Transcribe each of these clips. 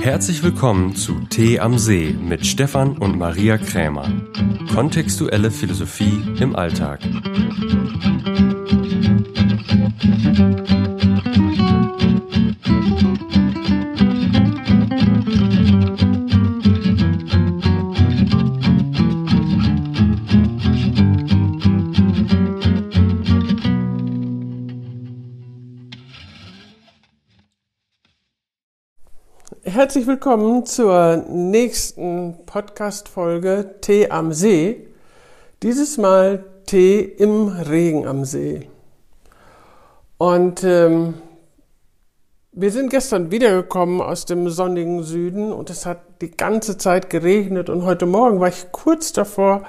Herzlich willkommen zu Tee am See mit Stefan und Maria Krämer. Kontextuelle Philosophie im Alltag. Herzlich willkommen zur nächsten Podcast-Folge Tee am See. Dieses Mal Tee im Regen am See. Und ähm, wir sind gestern wiedergekommen aus dem sonnigen Süden und es hat die ganze Zeit geregnet und heute Morgen war ich kurz davor,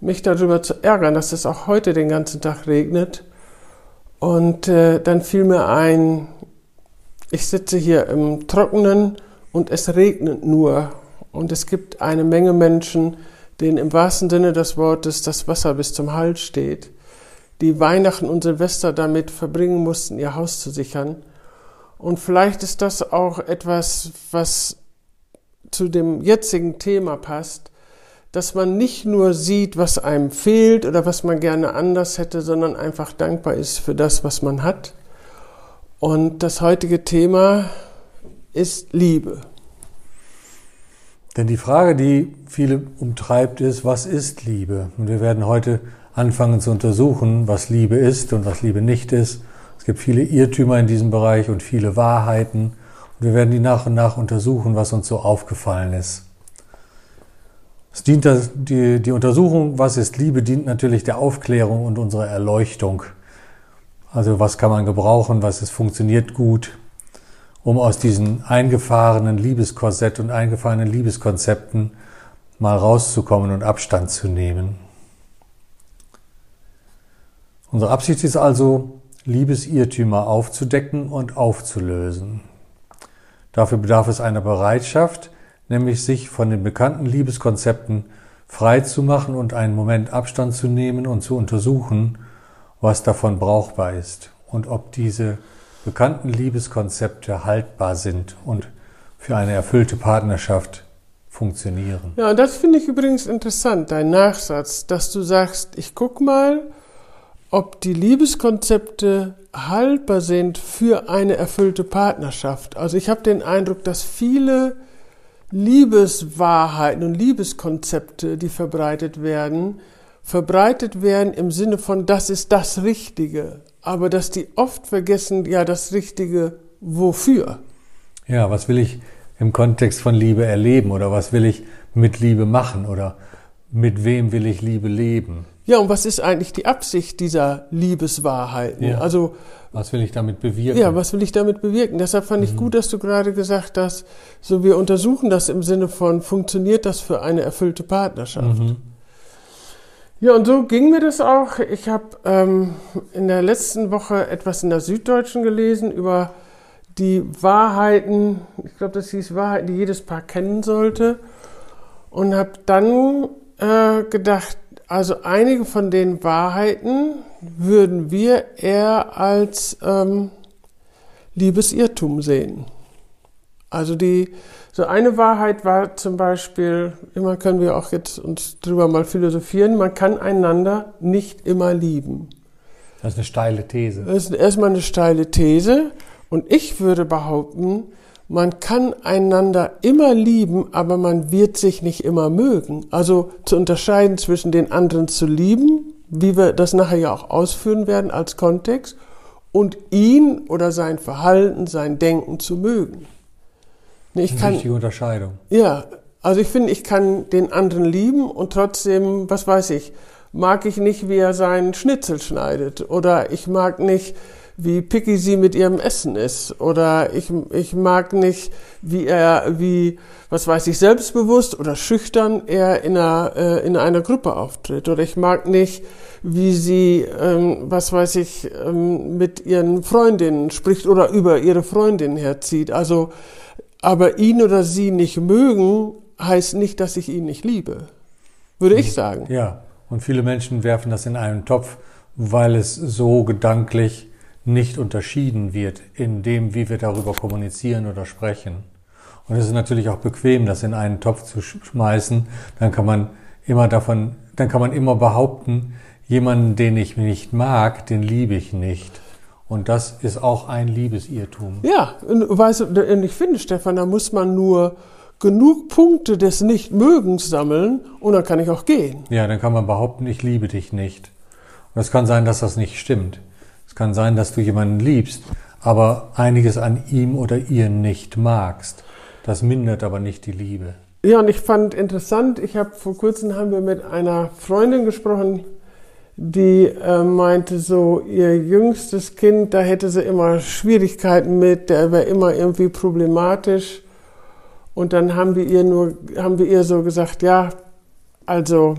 mich darüber zu ärgern, dass es auch heute den ganzen Tag regnet. Und äh, dann fiel mir ein, ich sitze hier im Trockenen und es regnet nur. Und es gibt eine Menge Menschen, denen im wahrsten Sinne des Wortes das Wasser bis zum Hals steht, die Weihnachten und Silvester damit verbringen mussten, ihr Haus zu sichern. Und vielleicht ist das auch etwas, was zu dem jetzigen Thema passt, dass man nicht nur sieht, was einem fehlt oder was man gerne anders hätte, sondern einfach dankbar ist für das, was man hat. Und das heutige Thema ist Liebe. Denn die Frage, die viele umtreibt, ist, was ist Liebe? Und wir werden heute anfangen zu untersuchen, was Liebe ist und was Liebe nicht ist. Es gibt viele Irrtümer in diesem Bereich und viele Wahrheiten. Und wir werden die nach und nach untersuchen, was uns so aufgefallen ist. Es dient die, die Untersuchung, was ist Liebe, dient natürlich der Aufklärung und unserer Erleuchtung. Also was kann man gebrauchen, was ist, funktioniert gut, um aus diesen eingefahrenen Liebeskorsett und eingefahrenen Liebeskonzepten mal rauszukommen und Abstand zu nehmen. Unsere Absicht ist also, Liebesirrtümer aufzudecken und aufzulösen. Dafür bedarf es einer Bereitschaft, nämlich sich von den bekannten Liebeskonzepten frei zu machen und einen Moment Abstand zu nehmen und zu untersuchen, was davon brauchbar ist und ob diese bekannten Liebeskonzepte haltbar sind und für eine erfüllte Partnerschaft funktionieren. Ja, das finde ich übrigens interessant, dein Nachsatz, dass du sagst, ich guck mal, ob die Liebeskonzepte haltbar sind für eine erfüllte Partnerschaft. Also ich habe den Eindruck, dass viele Liebeswahrheiten und Liebeskonzepte, die verbreitet werden, verbreitet werden im Sinne von, das ist das Richtige aber dass die oft vergessen, ja, das Richtige wofür. Ja, was will ich im Kontext von Liebe erleben oder was will ich mit Liebe machen oder mit wem will ich Liebe leben? Ja, und was ist eigentlich die Absicht dieser Liebeswahrheiten? Ja. Also, was will ich damit bewirken? Ja, was will ich damit bewirken? Deshalb fand ich mhm. gut, dass du gerade gesagt hast, so wir untersuchen das im Sinne von, funktioniert das für eine erfüllte Partnerschaft? Mhm. Ja, und so ging mir das auch. Ich habe ähm, in der letzten Woche etwas in der Süddeutschen gelesen über die Wahrheiten, ich glaube, das hieß Wahrheiten, die jedes Paar kennen sollte. Und habe dann äh, gedacht, also einige von den Wahrheiten würden wir eher als ähm, Liebesirrtum sehen. Also die so eine Wahrheit war zum Beispiel, immer können wir auch jetzt uns drüber mal philosophieren, man kann einander nicht immer lieben. Das ist eine steile These. Das ist erstmal eine steile These. Und ich würde behaupten, man kann einander immer lieben, aber man wird sich nicht immer mögen. Also zu unterscheiden zwischen den anderen zu lieben, wie wir das nachher ja auch ausführen werden als Kontext, und ihn oder sein Verhalten, sein Denken zu mögen. Ich kann, die Unterscheidung. Ja, also ich finde, ich kann den anderen lieben und trotzdem, was weiß ich, mag ich nicht, wie er seinen Schnitzel schneidet oder ich mag nicht, wie picky sie mit ihrem Essen ist oder ich, ich mag nicht, wie er, wie, was weiß ich, selbstbewusst oder schüchtern er in einer, äh, in einer Gruppe auftritt oder ich mag nicht, wie sie, ähm, was weiß ich, ähm, mit ihren Freundinnen spricht oder über ihre Freundin herzieht. Also aber ihn oder sie nicht mögen, heißt nicht, dass ich ihn nicht liebe. Würde ich sagen. Ja, und viele Menschen werfen das in einen Topf, weil es so gedanklich nicht unterschieden wird in dem, wie wir darüber kommunizieren oder sprechen. Und es ist natürlich auch bequem, das in einen Topf zu schmeißen. Dann kann man immer davon, dann kann man immer behaupten, jemanden, den ich nicht mag, den liebe ich nicht. Und das ist auch ein Liebesirrtum. Ja, und, weißt du, ich finde, Stefan, da muss man nur genug Punkte des Nichtmögens sammeln und dann kann ich auch gehen. Ja, dann kann man behaupten, ich liebe dich nicht. Und es kann sein, dass das nicht stimmt. Es kann sein, dass du jemanden liebst, aber einiges an ihm oder ihr nicht magst. Das mindert aber nicht die Liebe. Ja, und ich fand interessant, ich habe vor kurzem haben wir mit einer Freundin gesprochen, die äh, meinte so, ihr jüngstes Kind, da hätte sie immer Schwierigkeiten mit, der wäre immer irgendwie problematisch. Und dann haben wir ihr nur, haben wir ihr so gesagt, ja, also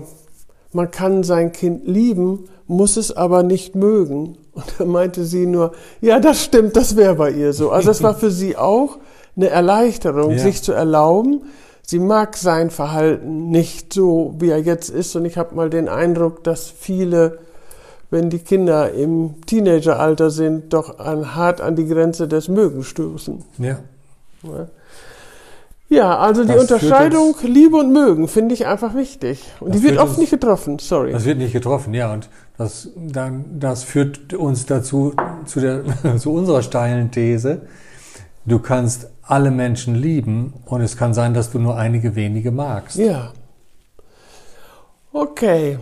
man kann sein Kind lieben, muss es aber nicht mögen. Und dann meinte sie nur, ja, das stimmt, das wäre bei ihr so. Also das war für sie auch eine Erleichterung, ja. sich zu erlauben. Sie mag sein Verhalten nicht so, wie er jetzt ist. Und ich habe mal den Eindruck, dass viele, wenn die Kinder im Teenageralter sind, doch an, hart an die Grenze des Mögens stoßen. Ja. ja. Also die Unterscheidung Liebe und Mögen finde ich einfach wichtig. Und die wird oft uns, nicht getroffen, sorry. Das wird nicht getroffen, ja. Und das, dann, das führt uns dazu, zu, der, zu unserer steilen These. Du kannst alle Menschen lieben und es kann sein, dass du nur einige wenige magst. Ja. Okay.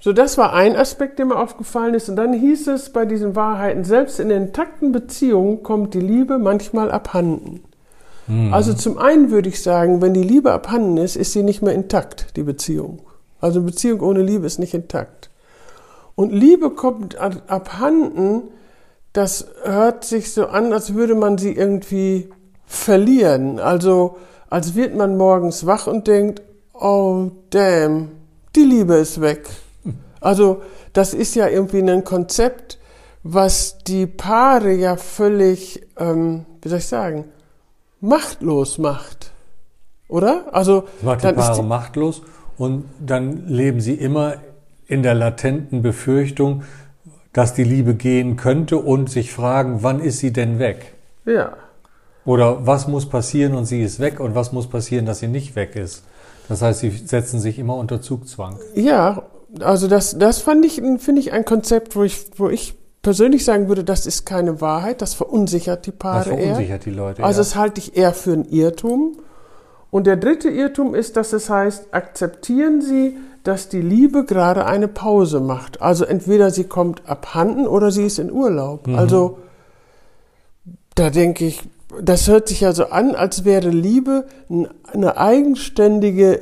So, das war ein Aspekt, der mir aufgefallen ist. Und dann hieß es bei diesen Wahrheiten, selbst in intakten Beziehungen kommt die Liebe manchmal abhanden. Mhm. Also zum einen würde ich sagen, wenn die Liebe abhanden ist, ist sie nicht mehr intakt, die Beziehung. Also eine Beziehung ohne Liebe ist nicht intakt. Und Liebe kommt abhanden, das hört sich so an, als würde man sie irgendwie verlieren. Also als wird man morgens wach und denkt, oh damn, die Liebe ist weg. Also das ist ja irgendwie ein Konzept, was die Paare ja völlig, ähm, wie soll ich sagen, machtlos macht. Oder? Also das macht die Paare die machtlos und dann leben sie immer in der latenten Befürchtung, dass die Liebe gehen könnte und sich fragen, wann ist sie denn weg? Ja. Oder was muss passieren und sie ist weg und was muss passieren, dass sie nicht weg ist? Das heißt, sie setzen sich immer unter Zugzwang. Ja, also das, das fand ich, finde ich ein Konzept, wo ich, wo ich persönlich sagen würde, das ist keine Wahrheit, das verunsichert die Paare Das verunsichert eher. die Leute. Also ja. das halte ich eher für ein Irrtum. Und der dritte Irrtum ist, dass es heißt, akzeptieren Sie, dass die Liebe gerade eine Pause macht. Also entweder sie kommt abhanden oder sie ist in Urlaub. Mhm. Also da denke ich, das hört sich ja so an, als wäre Liebe eine eigenständige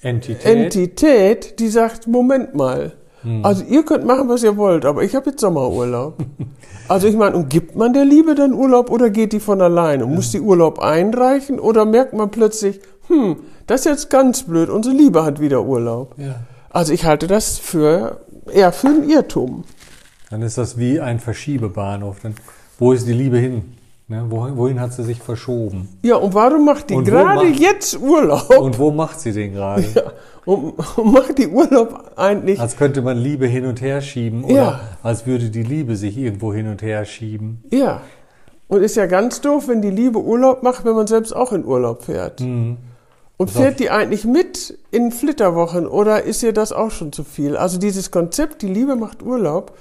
Entität, Entität die sagt, Moment mal, hm. Also ihr könnt machen, was ihr wollt, aber ich habe jetzt Sommerurlaub. also ich meine, und gibt man der Liebe dann Urlaub oder geht die von alleine? Muss die Urlaub einreichen oder merkt man plötzlich, hm, das ist jetzt ganz blöd, unsere Liebe hat wieder Urlaub. Ja. Also ich halte das für eher für ein Irrtum. Dann ist das wie ein Verschiebebahnhof. Dann, wo ist die Liebe hin? Ne, wohin, wohin, hat sie sich verschoben? Ja, und warum macht die gerade jetzt Urlaub? Und wo macht sie den gerade? Ja, und, und, macht die Urlaub eigentlich? Als könnte man Liebe hin und her schieben oder ja. als würde die Liebe sich irgendwo hin und her schieben. Ja. Und ist ja ganz doof, wenn die Liebe Urlaub macht, wenn man selbst auch in Urlaub fährt. Mhm. Und fährt die eigentlich mit in Flitterwochen oder ist ihr das auch schon zu viel? Also dieses Konzept, die Liebe macht Urlaub,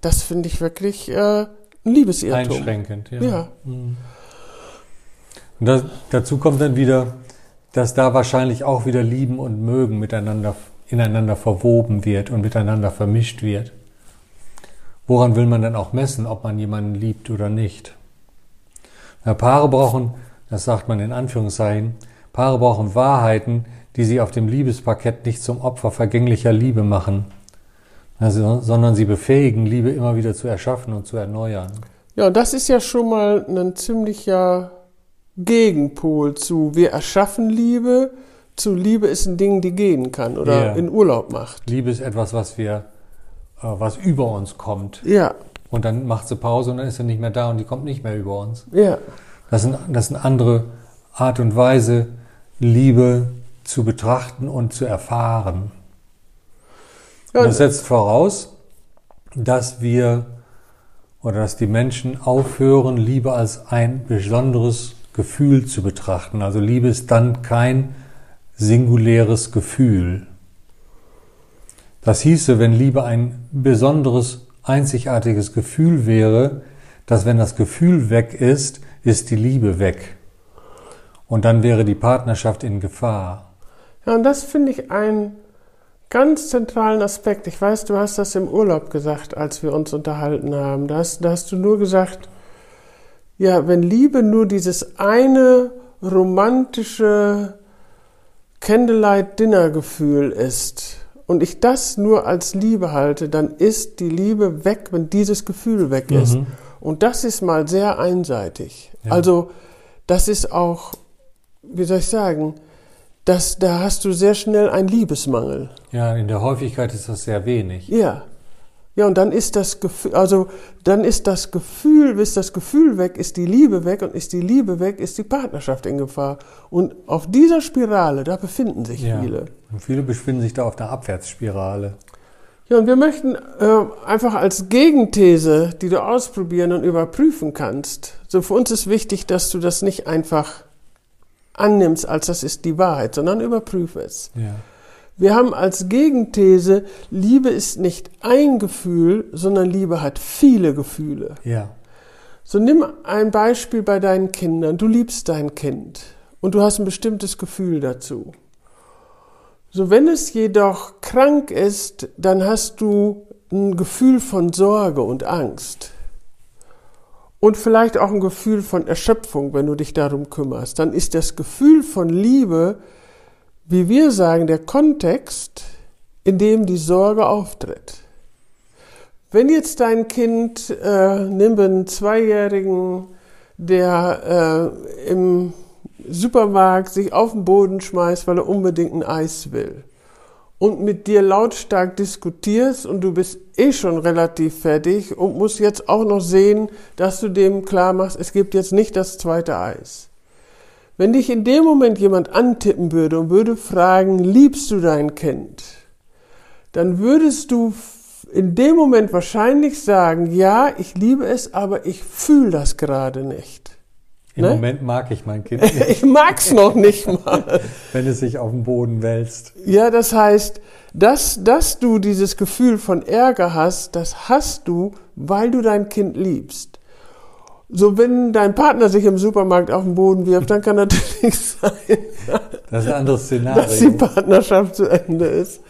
das finde ich wirklich äh, ein Liebesirrtum. Einschränkend, ja. ja. Mhm. Und das, dazu kommt dann wieder, dass da wahrscheinlich auch wieder Lieben und Mögen miteinander, ineinander verwoben wird und miteinander vermischt wird. Woran will man dann auch messen, ob man jemanden liebt oder nicht? Na, Paare brauchen, das sagt man in Anführungszeichen, Paare brauchen Wahrheiten, die sie auf dem Liebesparkett nicht zum Opfer vergänglicher Liebe machen, also, sondern sie befähigen, Liebe immer wieder zu erschaffen und zu erneuern. Ja, das ist ja schon mal ein ziemlicher Gegenpol zu wir erschaffen Liebe, zu Liebe ist ein Ding, die gehen kann oder ja. in Urlaub macht. Liebe ist etwas, was wir, äh, was über uns kommt. Ja. Und dann macht sie Pause und dann ist sie nicht mehr da und die kommt nicht mehr über uns. Ja. Das ist eine andere Art und Weise, Liebe zu betrachten und zu erfahren. Ja, das setzt voraus, dass wir oder dass die Menschen aufhören, Liebe als ein besonderes Gefühl zu betrachten. Also Liebe ist dann kein singuläres Gefühl. Das hieße, wenn Liebe ein besonderes, einzigartiges Gefühl wäre, dass wenn das Gefühl weg ist, ist die Liebe weg. Und dann wäre die Partnerschaft in Gefahr. Ja, und das finde ich einen ganz zentralen Aspekt. Ich weiß, du hast das im Urlaub gesagt, als wir uns unterhalten haben. Da hast, da hast du nur gesagt, ja, wenn Liebe nur dieses eine romantische Candlelight-Dinner-Gefühl ist und ich das nur als Liebe halte, dann ist die Liebe weg, wenn dieses Gefühl weg ist. Mhm. Und das ist mal sehr einseitig. Ja. Also das ist auch, wie soll ich sagen, das, da hast du sehr schnell einen Liebesmangel. Ja, in der Häufigkeit ist das sehr wenig. Ja. Ja, und dann ist das Gefühl, also dann ist das Gefühl, bis das Gefühl weg, ist die Liebe weg und ist die Liebe weg, ist die Partnerschaft in Gefahr. Und auf dieser Spirale, da befinden sich ja. viele. Und viele befinden sich da auf der Abwärtsspirale. Ja, und wir möchten äh, einfach als Gegenthese, die du ausprobieren und überprüfen kannst, so für uns ist wichtig, dass du das nicht einfach annimmst, als das ist die Wahrheit, sondern überprüfe es. Ja. Wir haben als Gegenthese, Liebe ist nicht ein Gefühl, sondern Liebe hat viele Gefühle. Ja. So nimm ein Beispiel bei deinen Kindern. Du liebst dein Kind und du hast ein bestimmtes Gefühl dazu. So wenn es jedoch krank ist, dann hast du ein Gefühl von Sorge und Angst. Und vielleicht auch ein Gefühl von Erschöpfung, wenn du dich darum kümmerst. Dann ist das Gefühl von Liebe wie wir sagen, der Kontext, in dem die Sorge auftritt. Wenn jetzt dein Kind, äh, nimm einen Zweijährigen, der äh, im Supermarkt sich auf den Boden schmeißt, weil er unbedingt ein Eis will und mit dir lautstark diskutierst und du bist eh schon relativ fertig und musst jetzt auch noch sehen, dass du dem klar machst, es gibt jetzt nicht das zweite Eis. Wenn dich in dem Moment jemand antippen würde und würde fragen, liebst du dein Kind? Dann würdest du in dem Moment wahrscheinlich sagen, ja, ich liebe es, aber ich fühle das gerade nicht. Im ne? Moment mag ich mein Kind nicht. ich mag's noch nicht mal. Wenn es sich auf dem Boden wälzt. Ja, das heißt, dass, dass du dieses Gefühl von Ärger hast, das hast du, weil du dein Kind liebst. So, wenn dein Partner sich im Supermarkt auf den Boden wirft, dann kann natürlich sein, das ist ein anderes Szenario. dass die Partnerschaft zu Ende ist.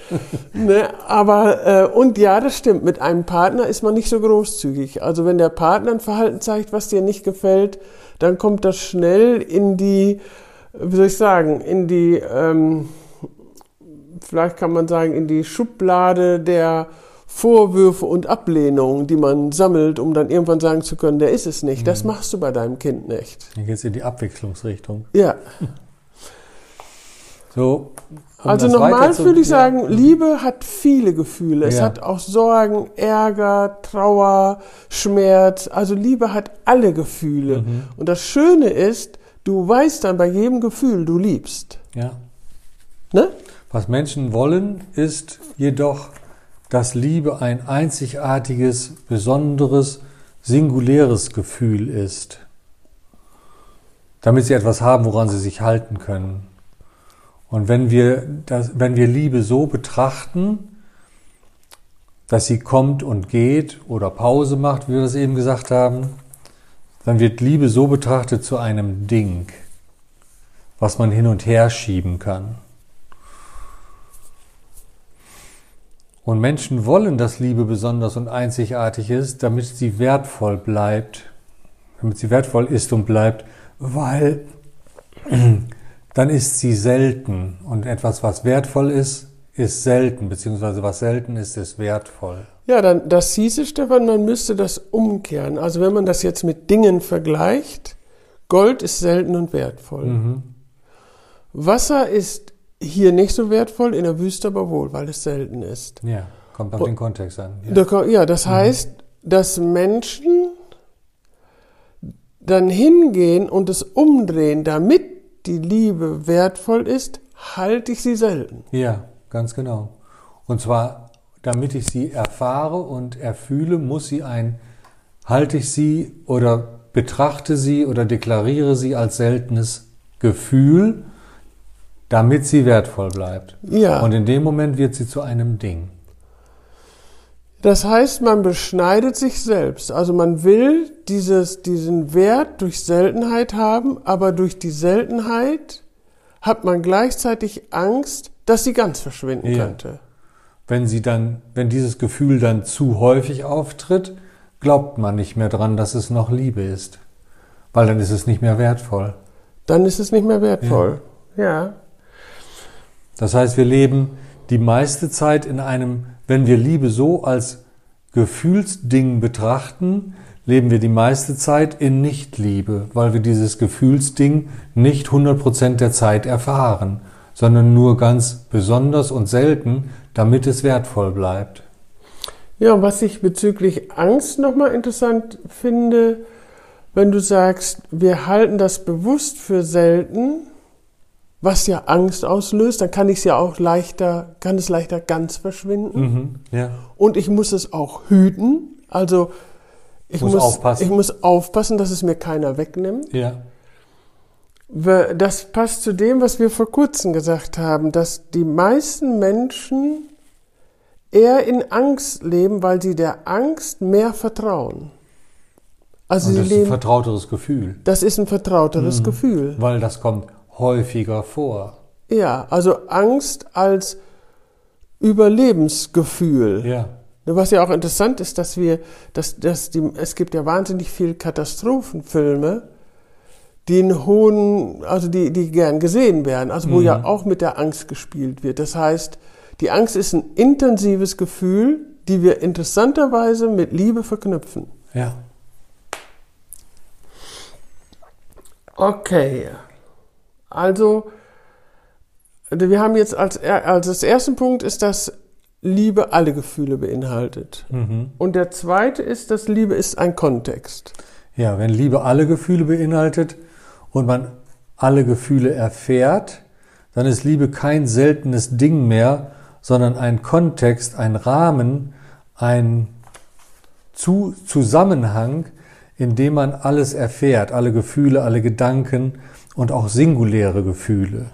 ne? Aber, äh, und ja, das stimmt, mit einem Partner ist man nicht so großzügig. Also wenn der Partner ein Verhalten zeigt, was dir nicht gefällt, dann kommt das schnell in die, wie soll ich sagen, in die, ähm, vielleicht kann man sagen, in die Schublade der Vorwürfe und Ablehnungen, die man sammelt, um dann irgendwann sagen zu können, der ist es nicht. Das mhm. machst du bei deinem Kind nicht. Dann geht es in die Abwechslungsrichtung. Ja. So, um also nochmal würde ich sagen. Liebe hat viele Gefühle. Es ja. hat auch Sorgen, Ärger, Trauer, Schmerz. Also Liebe hat alle Gefühle. Mhm. Und das Schöne ist, du weißt dann bei jedem Gefühl, du liebst. Ja. Ne? Was Menschen wollen, ist jedoch dass Liebe ein einzigartiges, besonderes, singuläres Gefühl ist, damit sie etwas haben, woran sie sich halten können. Und wenn wir, das, wenn wir Liebe so betrachten, dass sie kommt und geht oder Pause macht, wie wir das eben gesagt haben, dann wird Liebe so betrachtet zu einem Ding, was man hin und her schieben kann. Und Menschen wollen, dass Liebe besonders und einzigartig ist, damit sie wertvoll bleibt, damit sie wertvoll ist und bleibt, weil dann ist sie selten. Und etwas, was wertvoll ist, ist selten, beziehungsweise was selten ist, ist wertvoll. Ja, dann, das hieße, Stefan, man müsste das umkehren. Also wenn man das jetzt mit Dingen vergleicht, Gold ist selten und wertvoll. Mhm. Wasser ist hier nicht so wertvoll, in der Wüste aber wohl, weil es selten ist. Ja, kommt auf den Kontext an. Ja, ja das mhm. heißt, dass Menschen dann hingehen und es umdrehen, damit die Liebe wertvoll ist, halte ich sie selten. Ja, ganz genau. Und zwar, damit ich sie erfahre und erfühle, muss sie ein halte ich sie oder betrachte sie oder deklariere sie als seltenes Gefühl, damit sie wertvoll bleibt. Ja. Und in dem Moment wird sie zu einem Ding. Das heißt, man beschneidet sich selbst. Also man will dieses, diesen Wert durch Seltenheit haben, aber durch die Seltenheit hat man gleichzeitig Angst, dass sie ganz verschwinden Ja. könnte. Wenn sie dann, wenn dieses Gefühl dann zu häufig auftritt, glaubt man nicht mehr dran, dass es noch Liebe ist. Weil dann ist es nicht mehr wertvoll. Dann ist es nicht mehr wertvoll. Ja. Das heißt, wir leben die meiste Zeit in einem, wenn wir Liebe so als Gefühlsding betrachten, leben wir die meiste Zeit in Nichtliebe, weil wir dieses Gefühlsding nicht 100% der Zeit erfahren, sondern nur ganz besonders und selten, damit es wertvoll bleibt. Ja, und was ich bezüglich Angst nochmal interessant finde, wenn du sagst, wir halten das bewusst für selten, was ja Angst auslöst, dann kann ich es ja auch leichter, kann es leichter ganz verschwinden. Mhm, ja. Und ich muss es auch hüten. Also ich Muss muss, aufpassen. ich muss aufpassen, dass es mir keiner wegnimmt. Ja. Das passt zu dem, was wir vor kurzem gesagt haben, dass die meisten Menschen eher in Angst leben, weil sie der Angst mehr vertrauen. Also Und das ist ein leben, vertrauteres Gefühl, das ist ein vertrauteres Mhm. Gefühl. weil das kommt häufiger vor. Ja, also Angst als Überlebensgefühl. Ja. Was ja auch interessant ist, dass wir, dass, dass die, es gibt ja wahnsinnig viel Katastrophenfilme, die einen hohen, also die, die gern gesehen werden, also wo Mhm. ja auch mit der Angst gespielt wird. Das heißt, die Angst ist ein intensives Gefühl, die wir interessanterweise mit Liebe verknüpfen. Ja. Okay. Also, wir haben jetzt als, er- als das erste Punkt ist, dass Liebe alle Gefühle beinhaltet. Mhm. Und der zweite ist, dass Liebe ist ein Kontext. Ja, wenn Liebe alle Gefühle beinhaltet und man alle Gefühle erfährt, dann ist Liebe kein seltenes Ding mehr, sondern ein Kontext, ein Rahmen, ein Zu Zusammenhang, in dem man alles erfährt, alle Gefühle, alle Gedanken und auch singuläre Gefühle.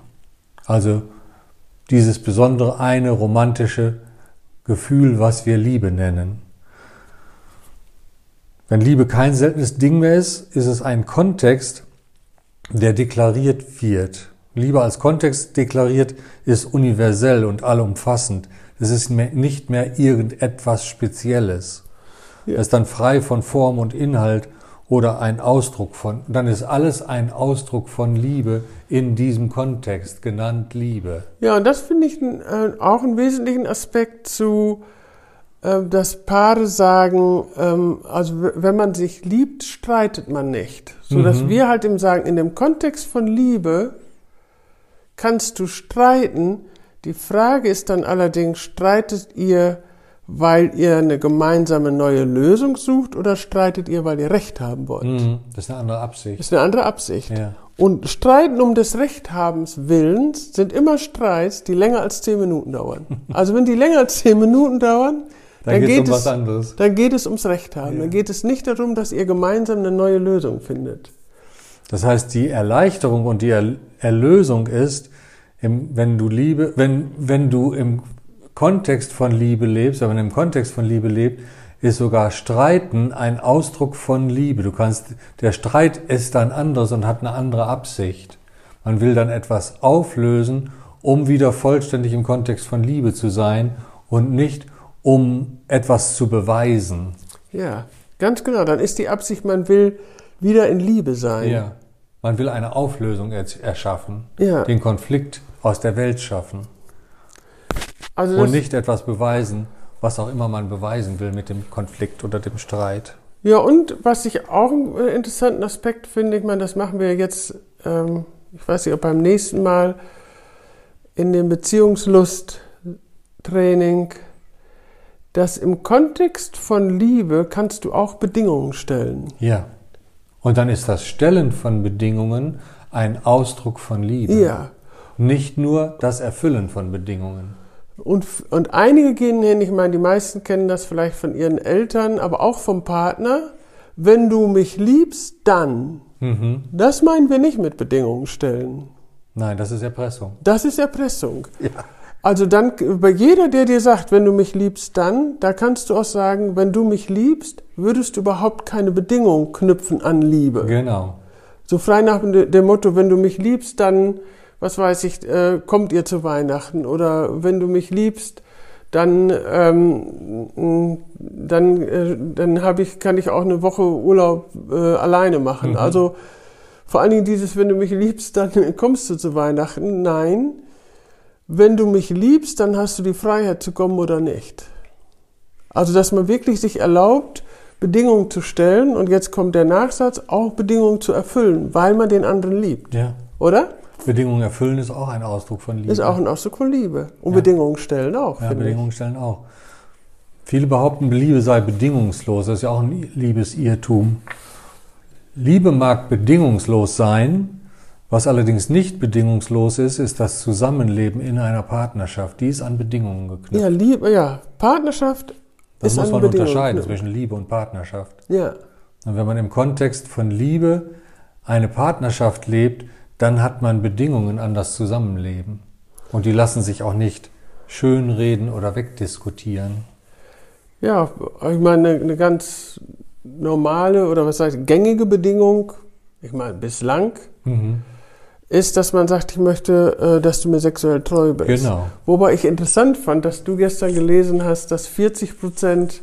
Also dieses besondere eine romantische Gefühl, was wir Liebe nennen. Wenn Liebe kein seltenes Ding mehr ist, ist es ein Kontext, der deklariert wird. Liebe als Kontext deklariert ist universell und allumfassend. Es ist nicht mehr irgendetwas Spezielles. Ja. Es ist dann frei von Form und Inhalt oder ein Ausdruck von. Dann ist alles ein Ausdruck von Liebe in diesem Kontext, genannt Liebe. Ja, und das finde ich äh, auch einen wesentlichen Aspekt zu, äh, dass Paare sagen, ähm, also wenn man sich liebt, streitet man nicht. So dass Mhm. wir halt eben sagen, in dem Kontext von Liebe kannst du streiten. Die Frage ist dann allerdings, streitet ihr, weil ihr eine gemeinsame neue Lösung sucht oder streitet ihr, weil ihr Recht haben wollt? Mhm. Das ist eine andere Absicht. Das ist eine andere Absicht. Ja. Und Streiten um des Rechthabens Willens sind immer Streits, die länger als zehn Minuten dauern. Also wenn die länger als zehn Minuten dauern, Dann, dann, geht um es, anderes. dann geht es ums Recht haben. Ja. Dann geht es nicht darum, dass ihr gemeinsam eine neue Lösung findet. Das heißt, die Erleichterung und die Er- Erlösung ist, wenn du Liebe, wenn, wenn du im Kontext von Liebe lebst, wenn man im Kontext von Liebe lebt, ist sogar Streiten ein Ausdruck von Liebe. Du kannst, der Streit ist dann anders und hat eine andere Absicht. Man will dann etwas auflösen, um wieder vollständig im Kontext von Liebe zu sein und nicht um etwas zu beweisen. Ja, ganz genau. Dann ist die Absicht, man will wieder in Liebe sein. Ja. Man will eine Auflösung er- erschaffen, Ja. den Konflikt aus der Welt schaffen Also und nicht etwas beweisen, was auch immer man beweisen will mit dem Konflikt oder dem Streit. ja, und was ich auch einen äh, interessanten Aspekt finde, ich meine, das machen wir jetzt, ähm, ich weiß nicht, ob beim nächsten Mal in dem Beziehungslust-Training, dass im Kontext von Liebe kannst du auch Bedingungen stellen. Ja. Und dann ist das Stellen von Bedingungen ein Ausdruck von Liebe. Ja. Nicht nur das Erfüllen von Bedingungen. Und, und einige gehen hin, ich meine, die meisten kennen das vielleicht von ihren Eltern, aber auch vom Partner. wenn du mich liebst, dann. Mhm. Das meinen wir nicht mit Bedingungen stellen. Nein, das ist Erpressung. Das ist Erpressung. Ja. Also dann, bei jeder, der dir sagt, wenn du mich liebst, dann, da kannst du auch sagen, wenn du mich liebst, würdest du überhaupt keine Bedingung knüpfen an Liebe. Genau. So frei nach dem dem Motto, wenn du mich liebst, dann, was weiß ich, äh, kommt ihr zu Weihnachten. Oder wenn du mich liebst, dann, ähm, dann, äh, dann hab ich, kann ich auch eine Woche Urlaub äh, alleine machen. Mhm. Also vor allen Dingen dieses, wenn du mich liebst, dann kommst du zu Weihnachten. Nein, wenn du mich liebst, dann hast du die Freiheit zu kommen oder nicht. Also dass man wirklich sich erlaubt, Bedingungen zu stellen und jetzt kommt der Nachsatz, auch Bedingungen zu erfüllen, weil man den anderen liebt. Ja. Oder? Bedingungen erfüllen ist auch ein Ausdruck von Liebe. Ist auch ein Ausdruck von Liebe. Und Ja. Bedingungen stellen auch. Ja, Bedingungen stellen auch. Viele behaupten, Liebe sei bedingungslos. Das ist ja auch ein Liebesirrtum. Liebe mag bedingungslos sein. Was allerdings nicht bedingungslos ist, ist das Zusammenleben in einer Partnerschaft. Die ist an Bedingungen ich. geknüpft. Ja, Liebe, ja. Partnerschaft Das muss an man unterscheiden zwischen Liebe und Partnerschaft. Ja. Und wenn man im Kontext von Liebe eine Partnerschaft lebt, dann hat man Bedingungen an das Zusammenleben. Und die lassen sich auch nicht schönreden oder wegdiskutieren. Ja, ich meine, eine, ganz normale oder was heißt gängige Bedingung, ich meine bislang, Mhm. ist, dass man sagt, ich möchte, äh, dass du mir sexuell treu bist. Genau. Wobei ich interessant fand, dass du gestern gelesen hast, dass 40 Prozent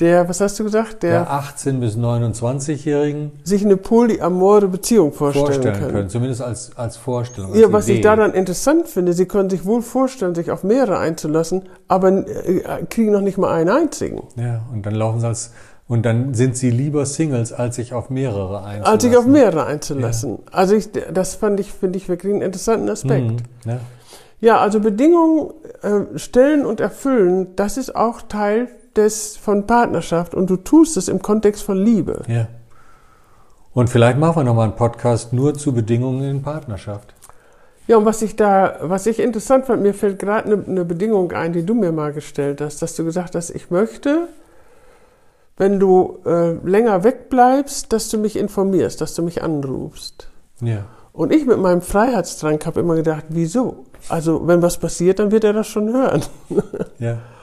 der, was hast du gesagt, der, Der 18- bis 29-Jährigen sich eine polyamore Beziehung vorstellen, vorstellen können. können. Zumindest als, als Vorstellung. Als Ja, was ich Idee. daran interessant finde, sie können sich wohl vorstellen, sich auf mehrere einzulassen, aber äh, kriegen noch nicht mal einen einzigen. Ja, und dann laufen sie als, und dann sind sie lieber Singles, als sich auf mehrere einzulassen. Als sich auf mehrere einzulassen. Also ich, das fand ich, finde ich wirklich einen interessanten Aspekt. Mhm. Ja. Ja, also Bedingungen äh, stellen und erfüllen, das ist auch Teil des von Partnerschaft und du tust es im Kontext von Liebe. ja. Und vielleicht machen wir nochmal einen Podcast nur zu Bedingungen in Partnerschaft. Ja, und was ich da, was ich interessant fand, mir fällt gerade eine, eine Bedingung ein, die du mir mal gestellt hast, dass du gesagt hast, ich möchte, wenn du äh, länger wegbleibst, dass du mich informierst, dass du mich anrufst. Ja. Und ich mit meinem Freiheitsdrang habe immer gedacht, wieso? Also wenn was passiert, dann wird er das schon hören. Ja.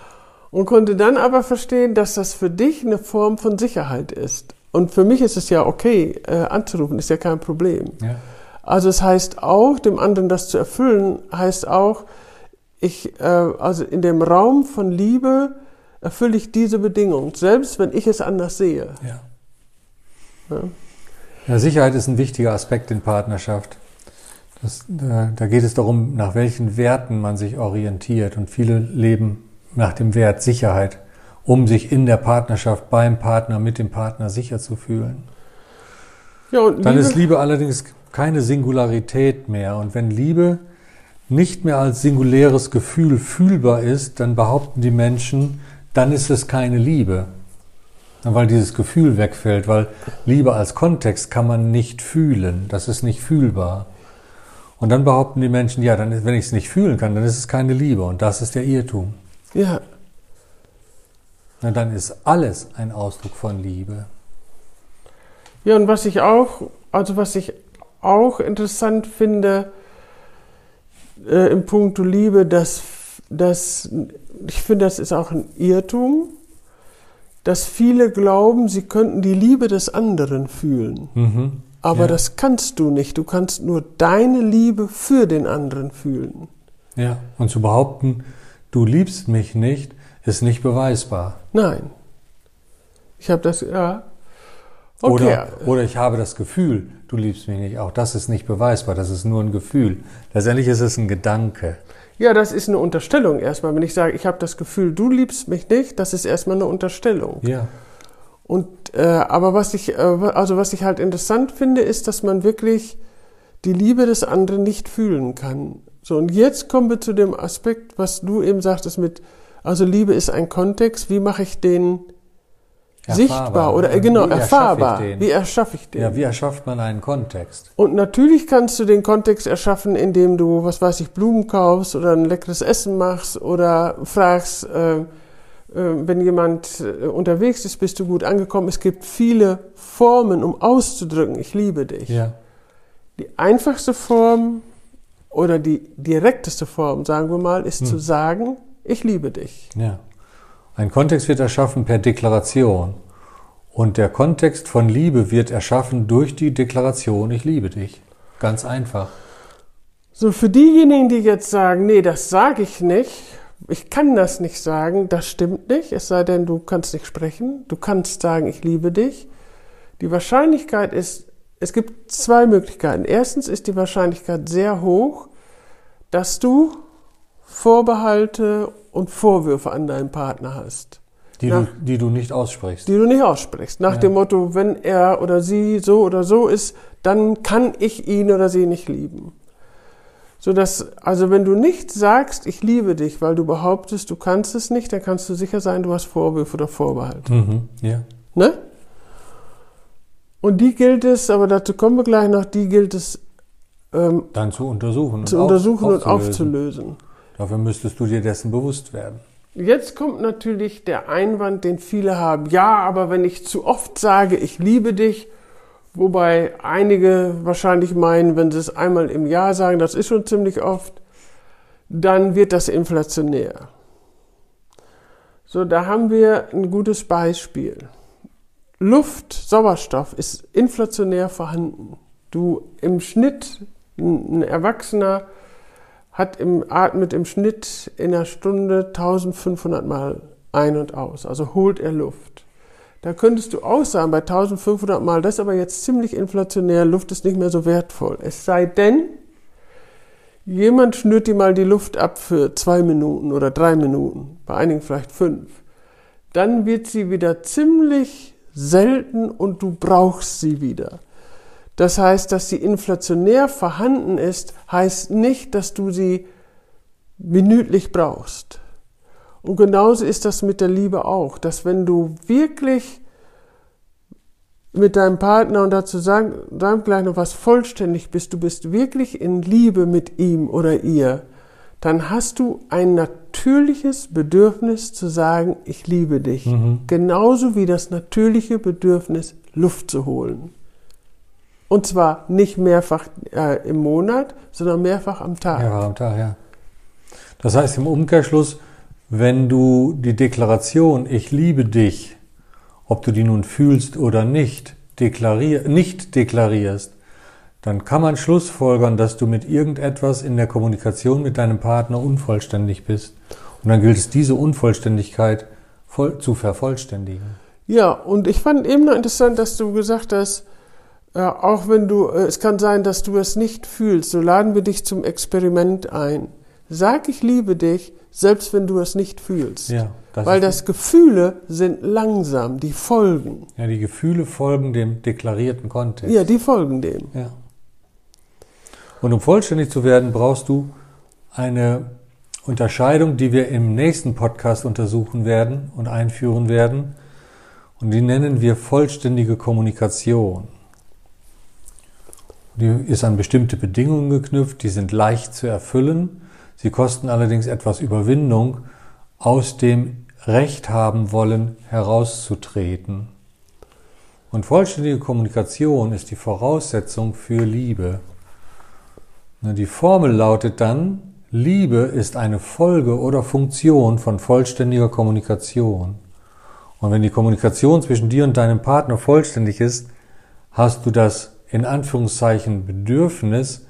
Und konnte dann aber verstehen, dass das für dich eine Form von Sicherheit ist. Und für mich ist es ja okay, äh, anzurufen, ist ja kein Problem. Ja. Also es heißt auch, dem anderen das zu erfüllen, heißt auch, ich, äh, also in dem Raum von Liebe erfülle ich diese Bedingung, selbst wenn ich es anders sehe. Ja. Ja. Ja, Sicherheit ist ein wichtiger Aspekt in Partnerschaft. Das, da, da geht es darum, nach welchen Werten man sich orientiert. Und viele leben nach dem Wert Sicherheit, um sich in der Partnerschaft beim Partner, mit dem Partner sicher zu fühlen. Ja, Dann Liebe, ist Liebe allerdings keine Singularität mehr. Und wenn Liebe nicht mehr als singuläres Gefühl fühlbar ist, dann behaupten die Menschen, dann ist es keine Liebe. Weil dieses Gefühl wegfällt, weil Liebe als Kontext kann man nicht fühlen. Das ist nicht fühlbar. Und dann behaupten die Menschen, ja, dann, wenn ich es nicht fühlen kann, dann ist es keine Liebe. Und das ist der Irrtum. Ja, Na, dann ist alles ein Ausdruck von Liebe. ja, und was ich auch, also was ich auch interessant finde äh, im Punkto Liebe, dass, dass ich finde, das ist auch ein Irrtum, dass viele glauben, sie könnten die Liebe des anderen fühlen. Mhm. Aber Ja. das kannst du nicht. Du kannst nur deine Liebe für den anderen fühlen. Ja. Und zu behaupten, du liebst mich nicht, ist nicht beweisbar. Nein. Ich habe das, ja. Okay. Oder, oder ich habe das Gefühl, du liebst mich nicht. Auch das ist nicht beweisbar, das ist nur ein Gefühl. Letztendlich ist es ein Gedanke. Ja, das ist eine Unterstellung erstmal. Wenn ich sage, ich habe das Gefühl, du liebst mich nicht, das ist erstmal eine Unterstellung. Ja. Und äh, aber was ich, äh, also was ich halt interessant finde, ist, dass man wirklich die Liebe des anderen nicht fühlen kann. So und jetzt kommen wir zu dem Aspekt, was du eben sagtest mit, also Liebe ist ein Kontext. Wie mache ich den sichtbar oder äh, genau Wie erfahrbar? Wie erschaffe ich den? Ja, wie erschafft man einen Kontext? Und natürlich kannst du den Kontext erschaffen, indem du, was weiß ich, Blumen kaufst oder ein leckeres Essen machst oder fragst, äh, äh, wenn jemand äh, unterwegs ist, bist du gut angekommen. Es gibt viele Formen, um auszudrücken, ich liebe dich. Ja. Die einfachste Form oder die direkteste Form, sagen wir mal, ist Hm. zu sagen, ich liebe dich. Ja. Ein Kontext wird erschaffen per Deklaration. Und der Kontext von Liebe wird erschaffen durch die Deklaration, ich liebe dich. Ganz einfach. So, für diejenigen, die jetzt sagen, nee, das sage ich nicht, ich kann das nicht sagen, das stimmt nicht, es sei denn, du kannst nicht sprechen, du kannst sagen, ich liebe dich. Die Wahrscheinlichkeit ist, es gibt zwei Möglichkeiten. Erstens ist die Wahrscheinlichkeit sehr hoch, dass du Vorbehalte und Vorwürfe an deinen Partner hast, Die, Ja. du, die du nicht aussprichst. die du nicht aussprichst. Nach Ja. dem Motto, wenn er oder sie so oder so ist, dann kann ich ihn oder sie nicht lieben. So dass, also wenn du nicht sagst, ich liebe dich, weil du behauptest, du kannst es nicht, dann kannst du sicher sein, du hast Vorwürfe oder Vorbehalte. Mhm. Ja. Ne? Und die gilt es, aber dazu kommen wir gleich noch, die gilt es ähm, Dann zu untersuchen. zu und auf- untersuchen und aufzulösen. aufzulösen. Dafür müsstest du dir dessen bewusst werden. Jetzt kommt natürlich der Einwand, den viele haben. Ja, aber wenn ich zu oft sage, ich liebe dich, wobei einige wahrscheinlich meinen, wenn sie es einmal im Jahr sagen, das ist schon ziemlich oft, dann wird das inflationär. So, da haben wir ein gutes Beispiel. Luft, Sauerstoff ist inflationär vorhanden. Du im Schnitt, ein Erwachsener hat im, atmet im Schnitt in einer Stunde 1500 Mal ein und aus. Also holt er Luft. Da könntest du auch sagen, bei 1500 Mal, das ist aber jetzt ziemlich inflationär, Luft ist nicht mehr so wertvoll. Es sei denn, jemand schnürt dir mal die Luft ab für zwei Minuten oder drei Minuten, bei einigen vielleicht fünf. Dann wird sie wieder ziemlich selten und du brauchst sie wieder. Das heißt, dass sie inflationär vorhanden ist, heißt nicht, dass du sie minütlich brauchst. Und genauso ist das mit der Liebe auch, dass wenn du wirklich mit deinem Partner und dazu sagen, sagen gleich noch was vollständig bist, du bist wirklich in Liebe mit ihm oder ihr, dann hast du ein natürliches Bedürfnis zu sagen, ich liebe dich. Genauso wie das natürliche Bedürfnis, Luft zu holen. Und zwar nicht mehrfach äh, im Monat, sondern mehrfach am Tag. Ja, am Tag, ja. Das heißt im Umkehrschluss, wenn du die Deklaration Ich liebe dich, ob du die nun fühlst oder nicht, deklarier nicht deklarierst, dann kann man schlussfolgern, dass du mit irgendetwas in der Kommunikation mit deinem Partner unvollständig bist. Und dann gilt es, diese Unvollständigkeit voll zu vervollständigen. Ja, und ich fand eben noch interessant, dass du gesagt hast, äh, auch wenn du, äh, es kann sein, dass du es nicht fühlst, so laden wir dich zum Experiment ein. Sag, ich liebe dich, selbst wenn du es nicht fühlst. Ja, das Weil das Gefühle sind langsam, die folgen. Ja, die Gefühle folgen dem deklarierten Kontext. Ja, die folgen dem. Ja. Und um vollständig zu werden, brauchst du eine Unterscheidung, die wir im nächsten Podcast untersuchen werden und einführen werden. Und die nennen wir vollständige Kommunikation. Die ist an bestimmte Bedingungen geknüpft, die sind leicht zu erfüllen. Sie kosten allerdings etwas Überwindung, aus dem Recht haben wollen herauszutreten. Und vollständige Kommunikation ist die Voraussetzung für Liebe. Na, Die Formel lautet dann, Liebe ist eine Folge oder Funktion von vollständiger Kommunikation. Und wenn die Kommunikation zwischen dir und deinem Partner vollständig ist, hast du das in Anführungszeichen Bedürfnis,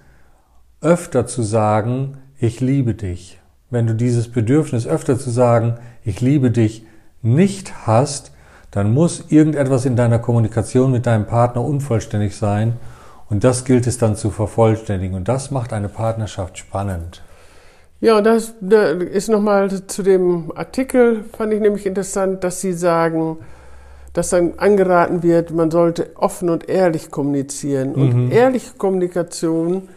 öfter zu sagen, ich liebe dich. Wenn du dieses Bedürfnis öfter zu sagen, ich liebe dich nicht hast, dann muss irgendetwas in deiner Kommunikation mit deinem Partner unvollständig sein und das gilt es dann zu vervollständigen und das macht eine Partnerschaft spannend. Ja, und das da ist nochmal zu dem Artikel, fand ich nämlich interessant, dass Sie sagen, dass dann angeraten wird, man sollte offen und ehrlich kommunizieren. Und ehrliche Kommunikation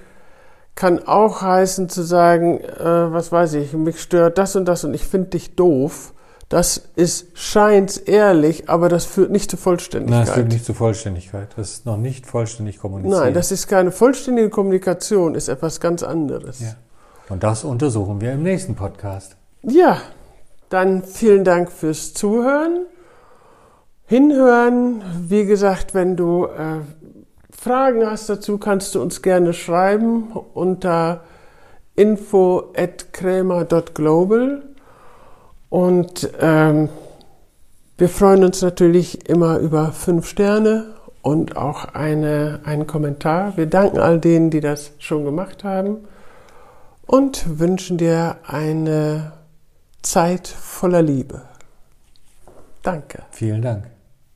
kann auch heißen zu sagen, äh, was weiß ich, mich stört das und das und ich finde dich doof. Das ist scheint ehrlich, aber das führt nicht zur Nein, Vollständigkeit. es führt nicht zur Vollständigkeit. Das ist noch nicht vollständig kommuniziert. Nein, das ist keine vollständige Kommunikation, ist etwas ganz anderes. ja. Und das untersuchen wir im nächsten Podcast. ja Dann vielen Dank fürs Zuhören. Hinhören. Wie gesagt, wenn du äh, Fragen hast dazu, kannst du uns gerne schreiben unter info at krämer.global. Und ähm, wir freuen uns natürlich immer über fünf Sterne und auch eine, einen Kommentar. Wir danken all denen, die das schon gemacht haben und wünschen dir eine Zeit voller Liebe. Danke. Vielen Dank.